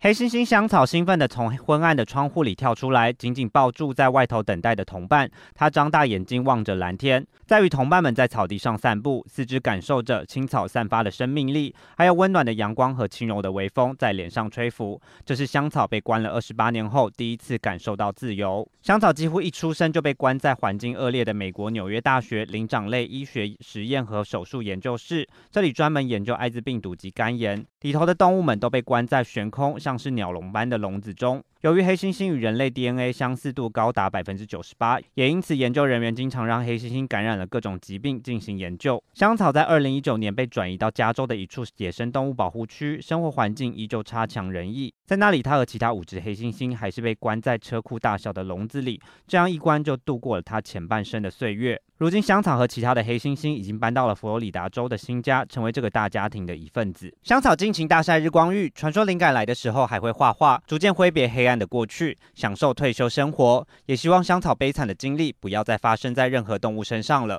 黑猩猩香草兴奋地从昏暗的窗户里跳出来，紧紧抱住在外头等待的同伴。他张大眼睛望着蓝天，在与同伴们在草地上散步，四肢感受着青草散发的生命力，还有温暖的阳光和轻柔的微风在脸上吹拂。这是香草被关了二十八年后第一次感受到自由。香草几乎一出生就被关在环境恶劣的美国纽约大学灵长类医学实验和手术研究室，这里专门研究艾滋病毒及肝炎。里头的动物们都被关在悬空，像是鸟笼般的笼子中。由于黑猩猩与人类 DNA 相似度高达百分之九十八，也因此研究人员经常让黑猩猩感染了各种疾病进行研究。香草在二零一九年被转移到加州的一处野生动物保护区，生活环境依旧差强人意。在那里，它和其他五只黑猩猩还是被关在车库大小的笼子里，这样一关就度过了它前半生的岁月。如今，香草和其他的黑猩猩已经搬到了佛罗里达州的新家，成为这个大家庭的一份子。香草尽情大晒日光浴，传说灵感来的时候还会画画，逐渐挥别黑暗的过去，享受退休生活。也希望香草悲惨的经历不要再发生在任何动物身上了。